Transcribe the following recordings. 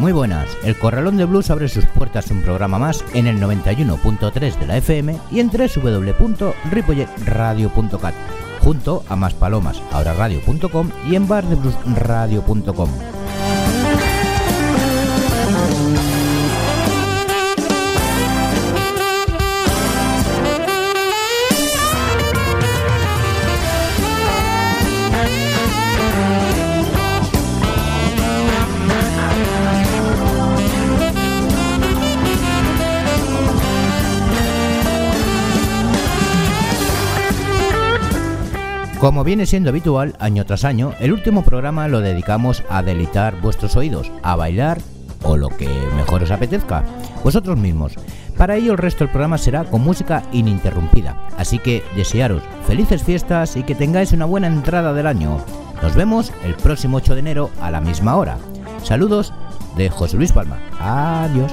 Muy buenas. El Corralón de Blues abre sus puertas un programa más en el 91.3 de la FM y en www.ripolletradio.cat, junto a más palomas, ahora radio.com y en bardebluesradio.com. Como viene siendo habitual, año tras año, el último programa lo dedicamos a deleitar vuestros oídos, a bailar o lo que mejor os apetezca, vosotros mismos. Para ello el resto del programa será con música ininterrumpida, así que desearos felices fiestas y que tengáis una buena entrada del año. Nos vemos el próximo 8 de enero a la misma hora. Saludos de José Luis Palma. Adiós.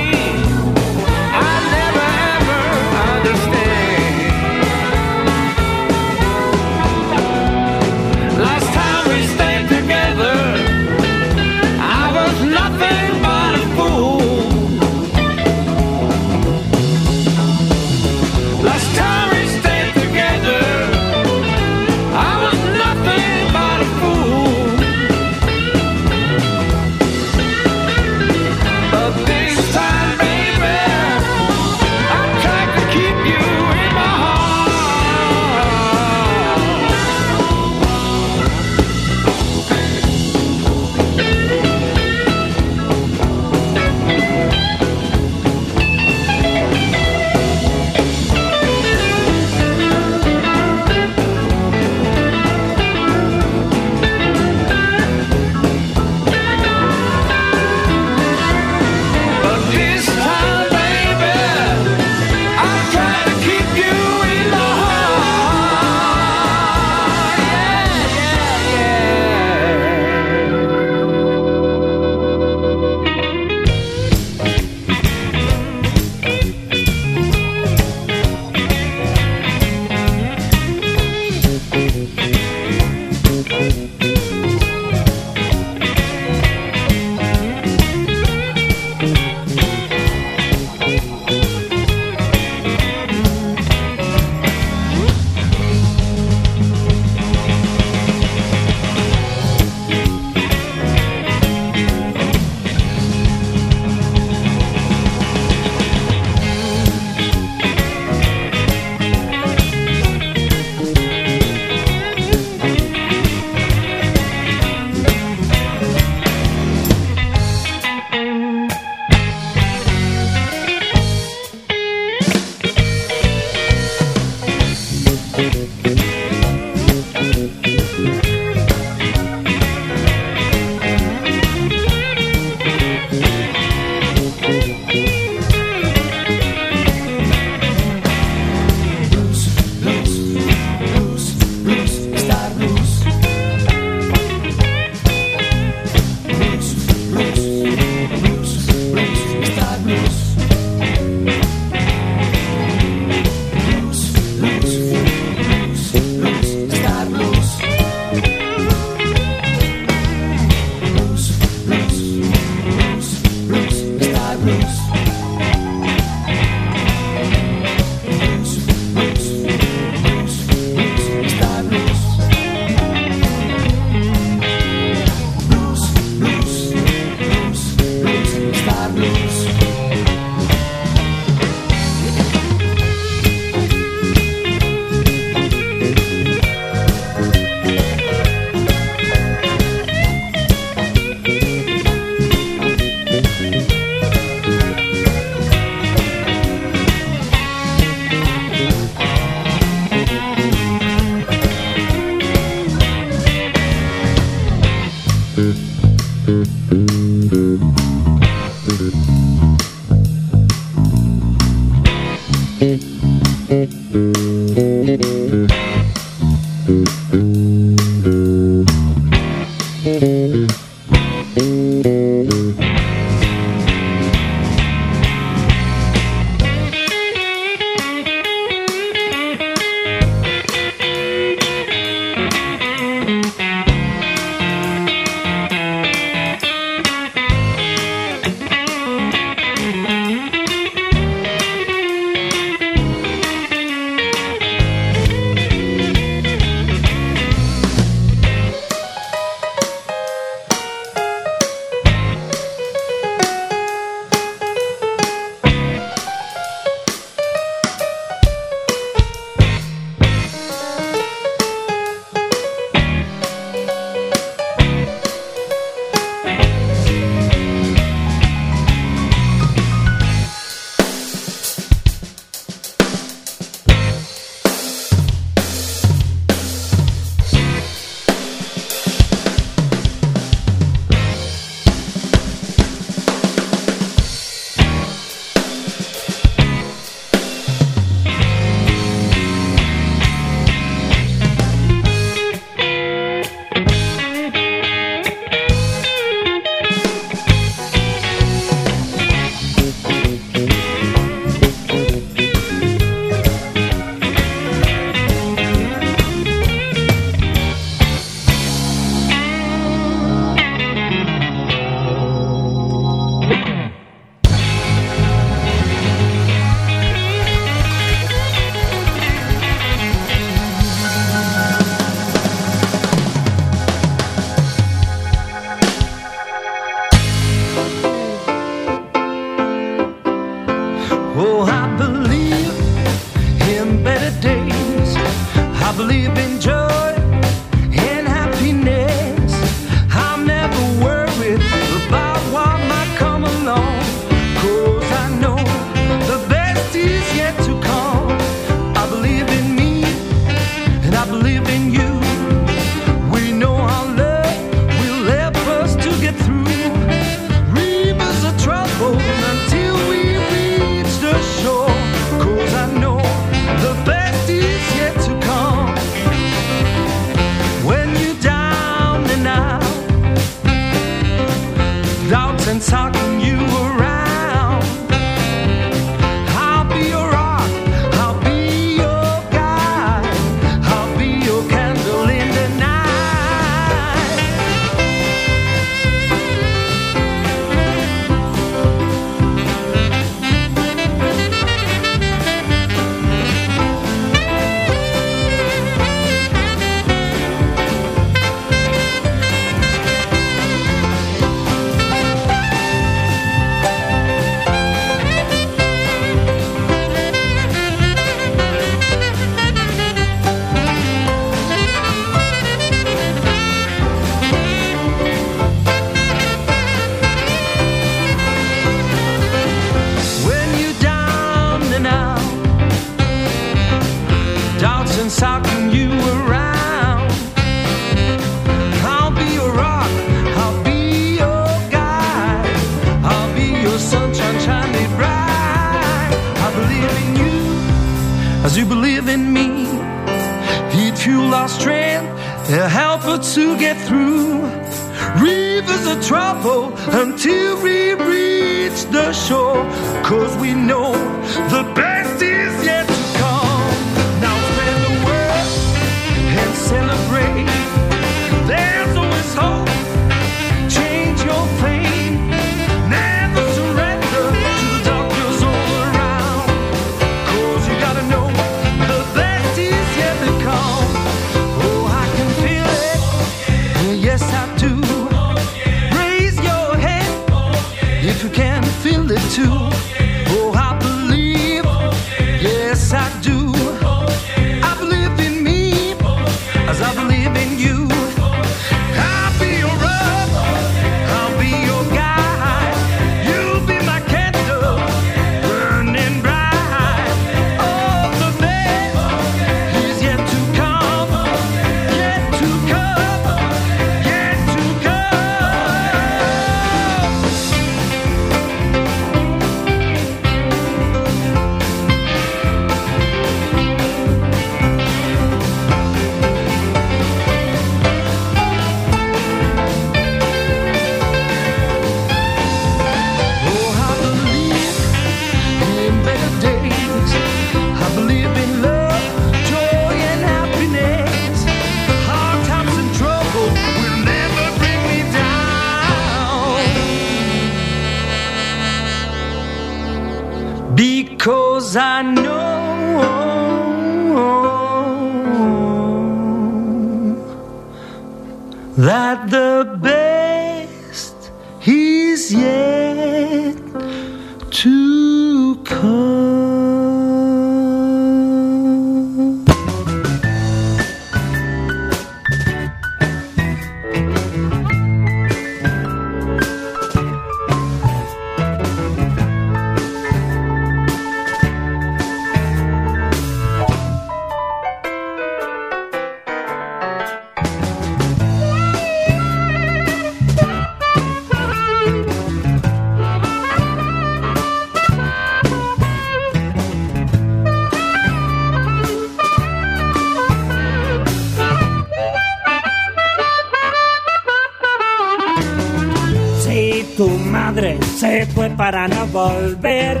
Volver.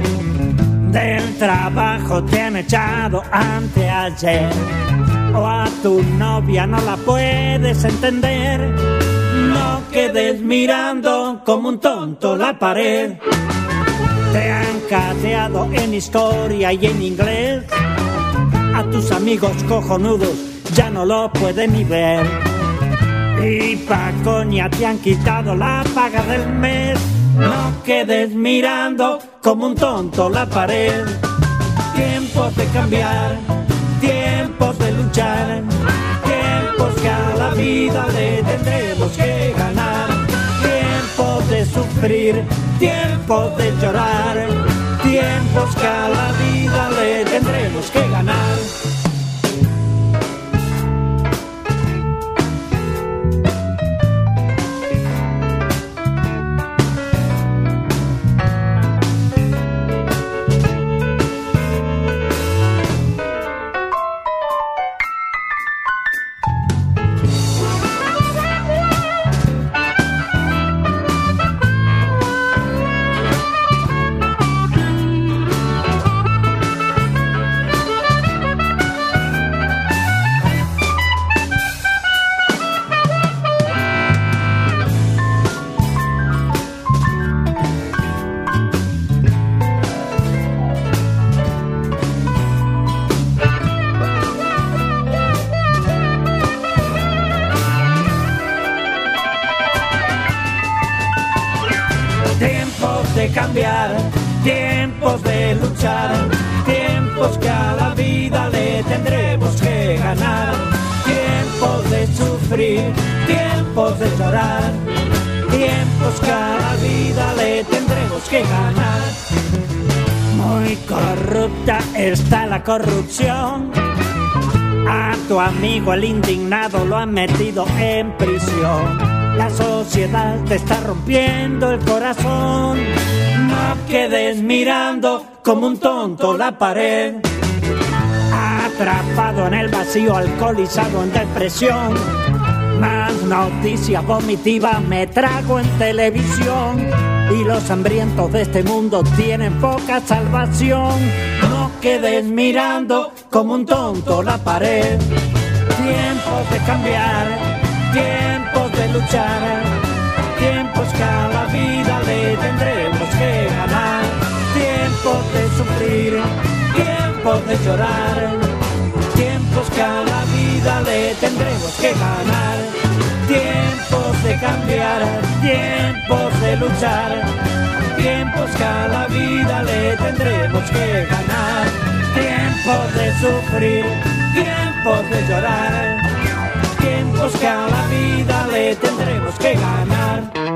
Del trabajo te han echado anteayer. O a tu novia no la puedes entender. No quedes mirando como un tonto la pared. Te han cateado en historia y en inglés. A tus amigos cojonudos ya no lo pueden ni ver. Y pa' coña te han quitado la paga del mes. No quedes mirando como un tonto la pared. Tiempos de cambiar, tiempos de luchar, tiempos que a la vida le tendremos que ganar. Tiempos de sufrir, tiempos de llorar, tiempos que a la vida le tendremos que ganar. Muy corrupta está la corrupción. A tu amigo el indignado lo han metido en prisión. La sociedad te está rompiendo el corazón. No quedes mirando como un tonto la pared. Atrapado en el vacío, alcoholizado en depresión. Más noticias vomitivas me trago en televisión. Y los hambrientos de este mundo tienen poca salvación. No quedes mirando como un tonto la pared. Tiempo de cambiar tiempos de luchar, tiempos que a la vida le tendremos que ganar, tiempos de sufrir, tiempos de llorar, tiempos que a la vida le tendremos que ganar, tiempos de cambiar, tiempos luchar, tiempos que a la vida le tendremos que ganar, tiempos de sufrir, tiempos de llorar. Tiempos que a la vida le tendremos que ganar.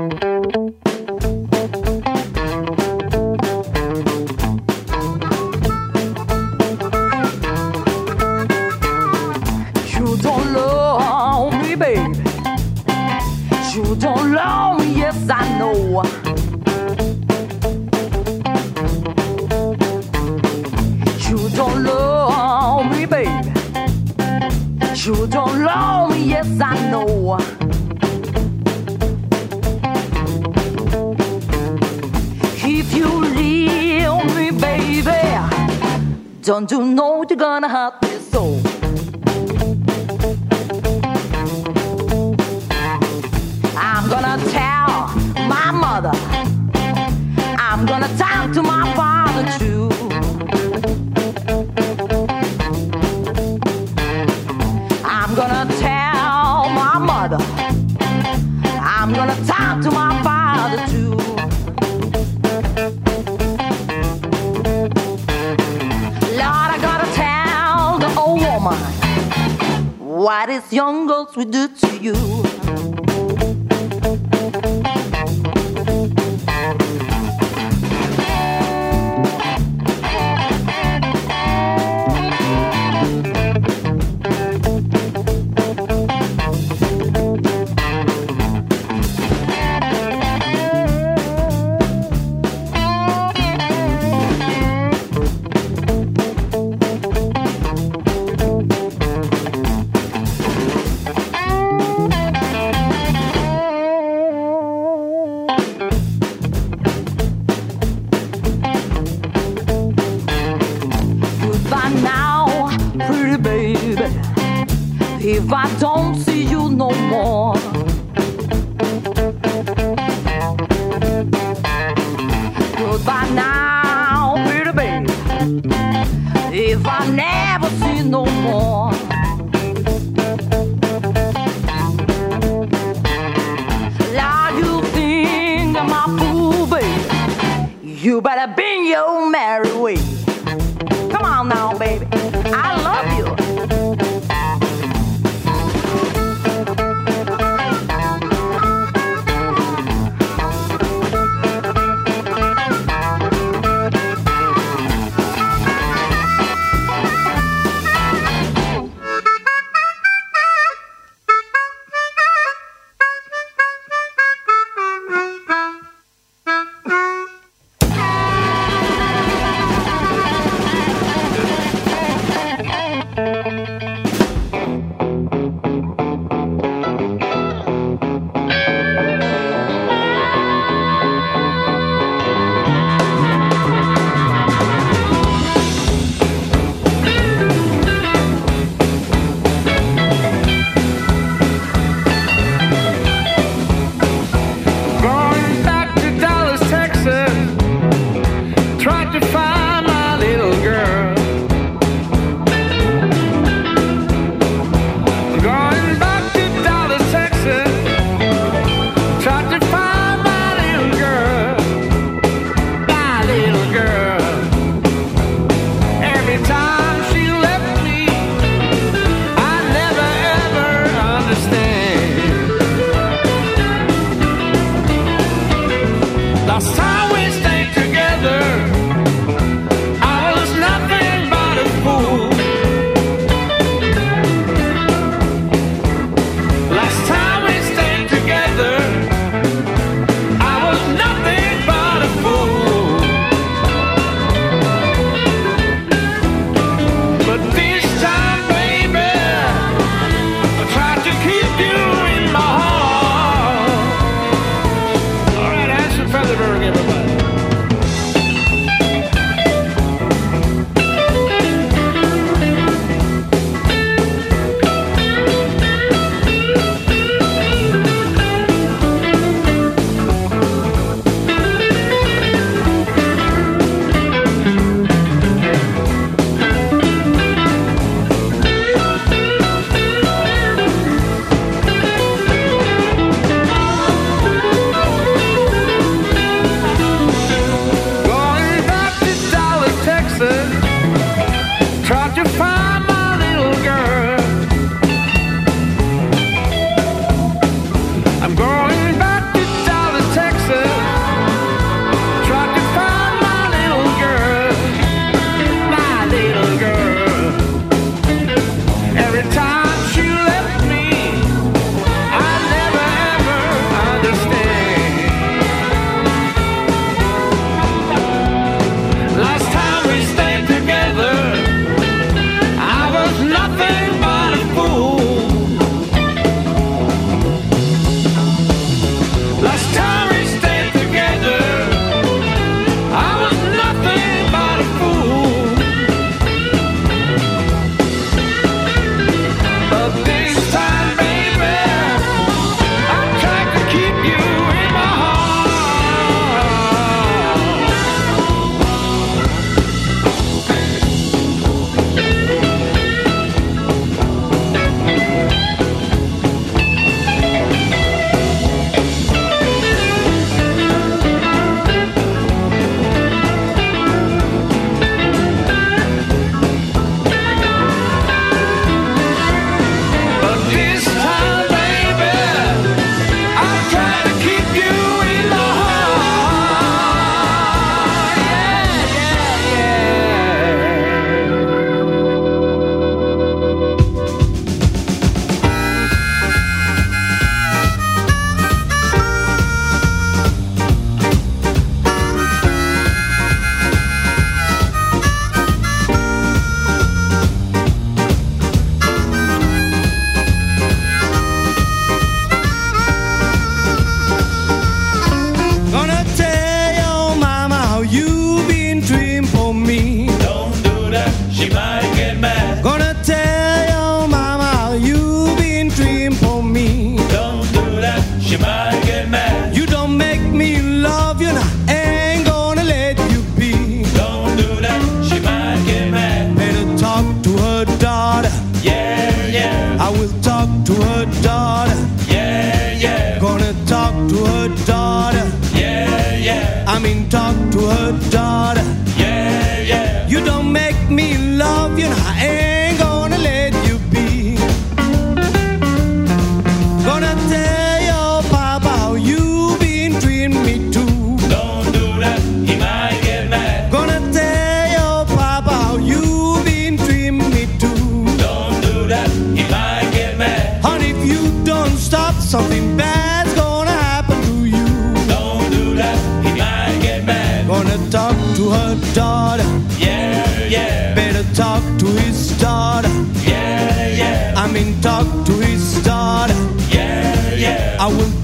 I will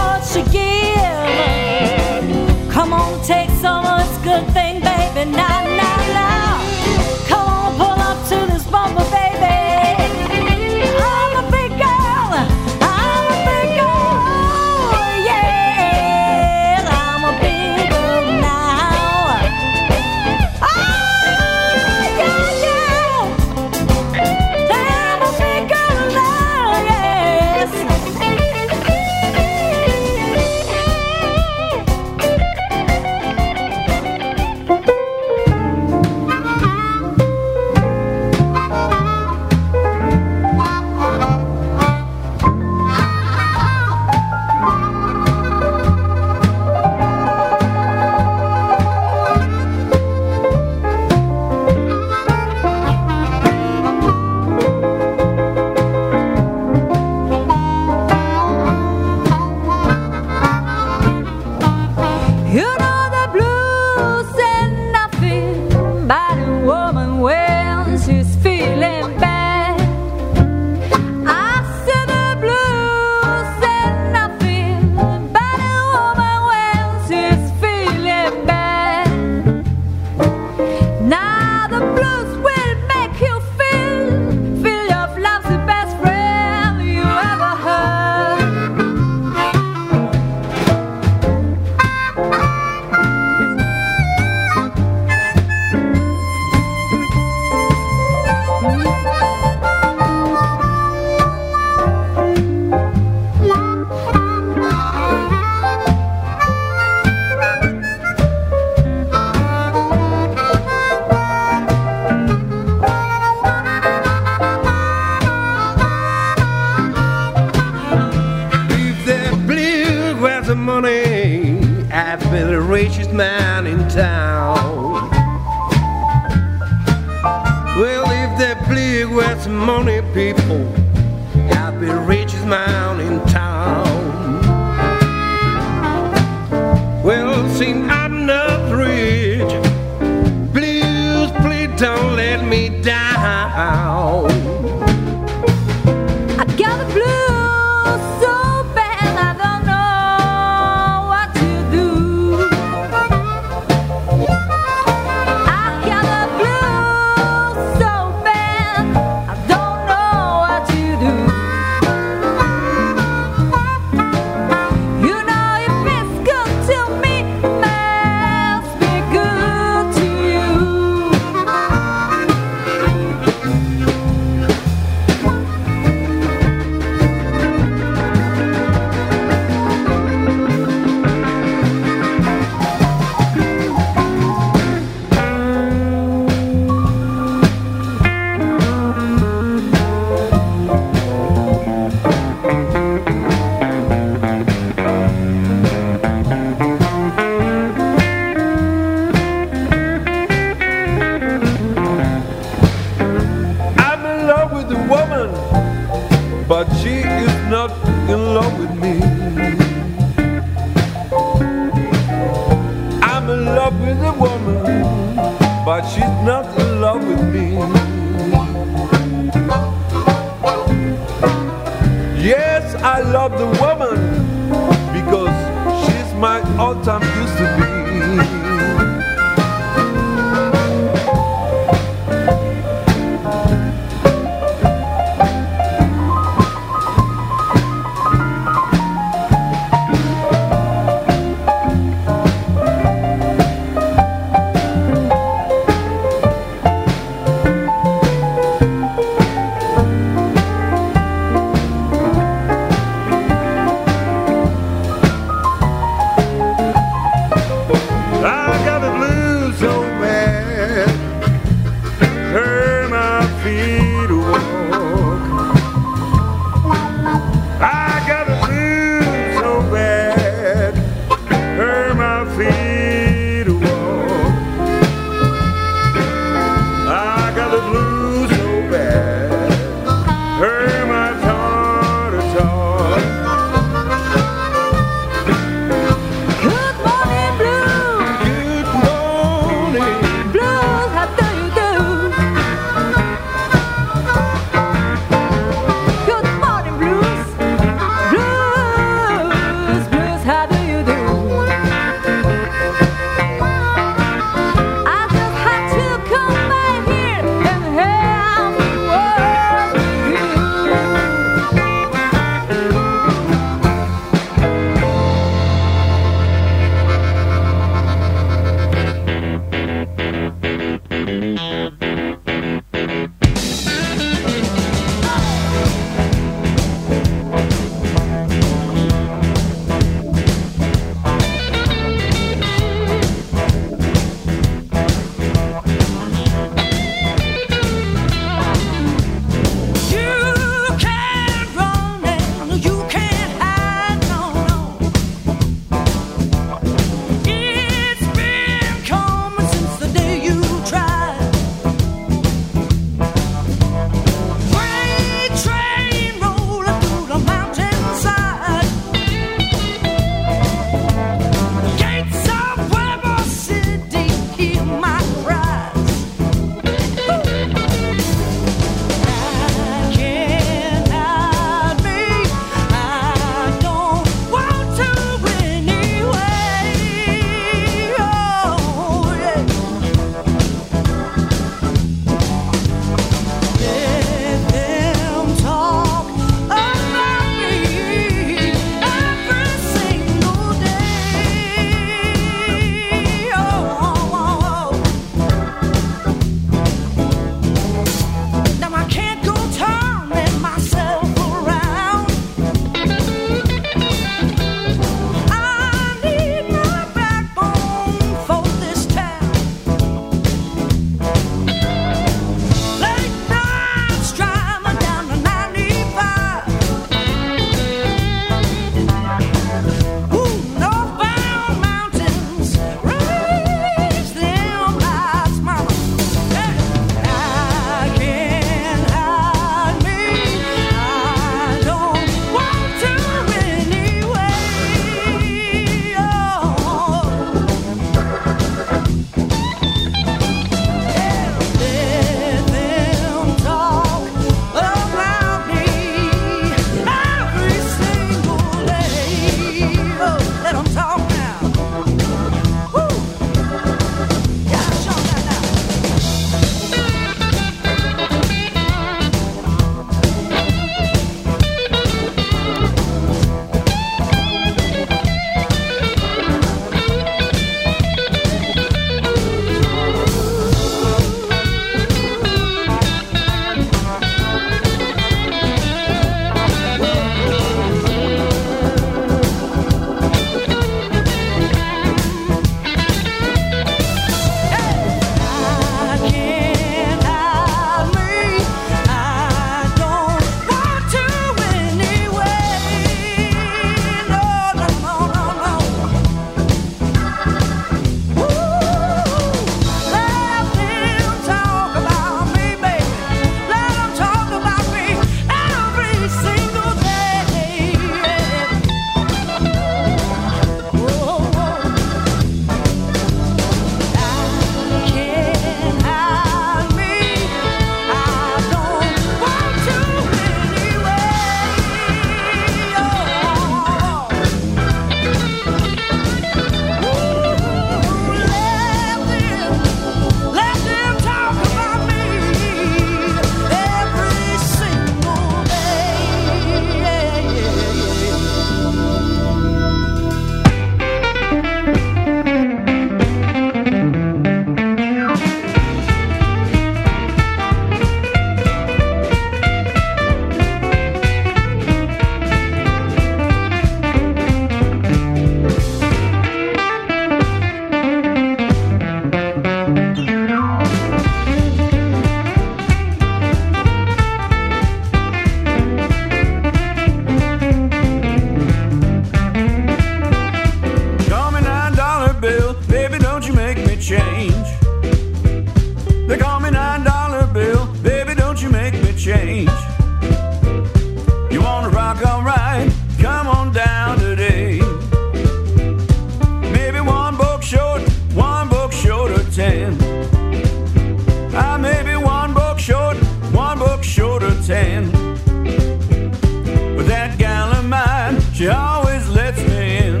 always lets me in.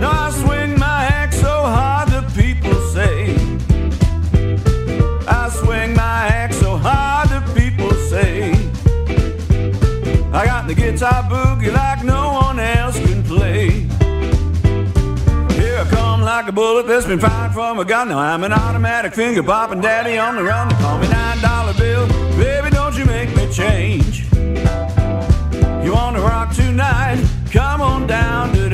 Now I swing my axe so hard the people say. I swing my axe so hard the people say. I got the guitar boogie like no one else can play. Here I come like a bullet that's been fired from a gun. Now I'm an automatic finger popping daddy on the run. Call me nine dollar bill, baby, don't you make me change. You wanna rock tonight? Come on down today.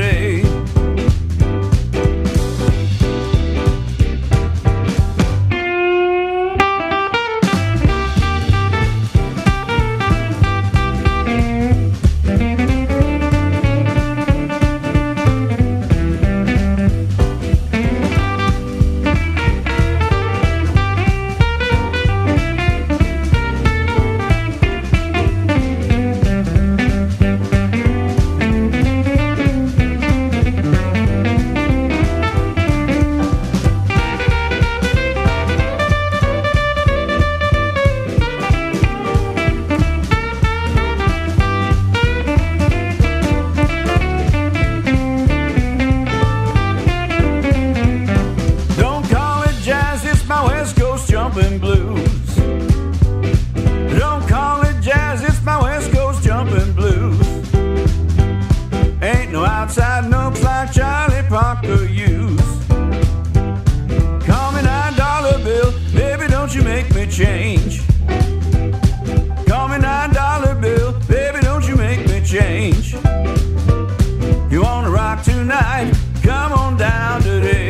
Tonight? Come on down today.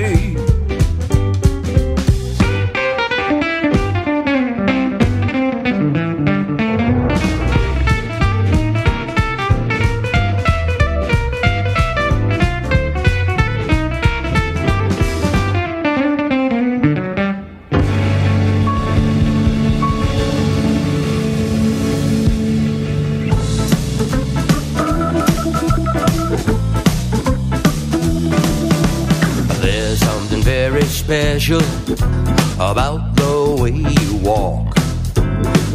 About the way you walk.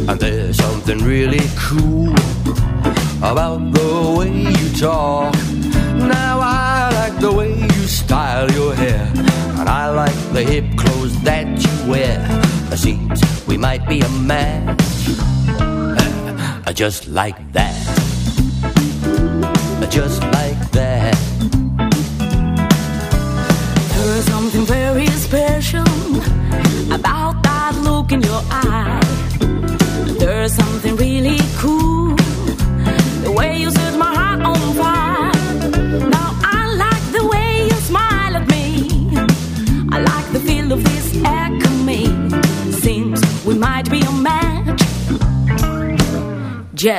And there's something really cool about the way you talk. Now I like the way you style your hair. And I like the hip clothes that you wear. It seems we might be a match. Uh, Just like that. Just like that. There is something very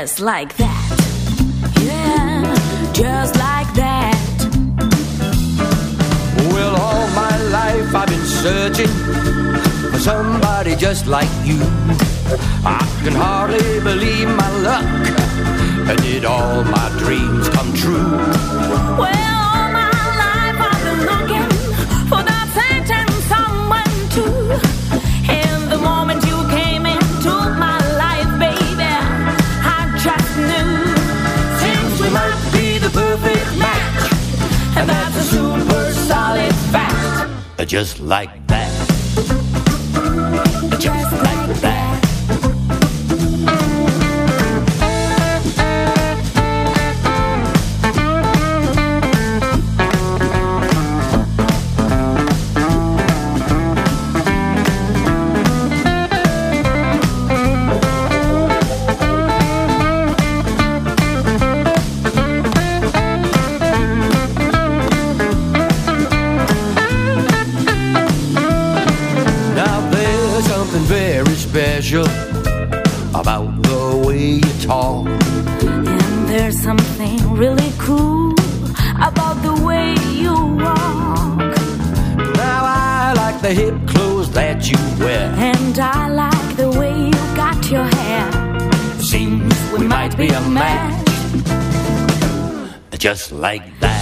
Just like that. Yeah, just like that. Well, all my life I've been searching for somebody just like you. I can hardly believe my luck. And did all my dreams come true? Well, Just like that. just like that.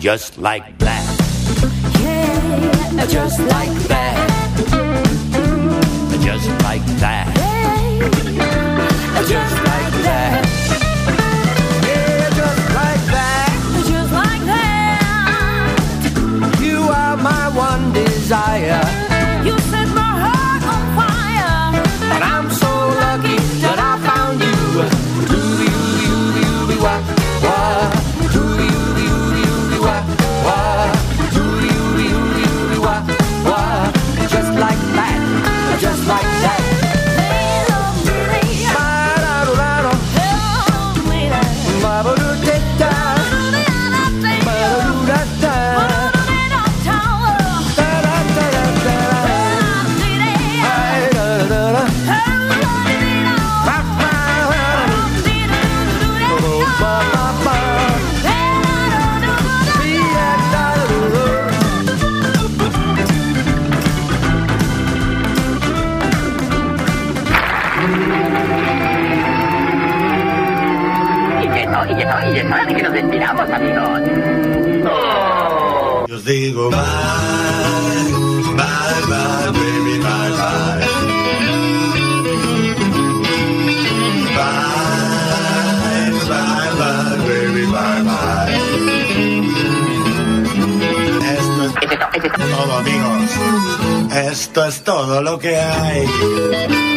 just like that. Yeah, just like that. Just like that. Yeah, just like that. Yeah, just like that. Just like that. You are my one desire. caminos. ¡No! Yo digo bye, bye, bye, baby, bye, bye. Bye, bye, bye, baby, bye, bye. Esto es todo, amigos. Esto es todo lo que hay.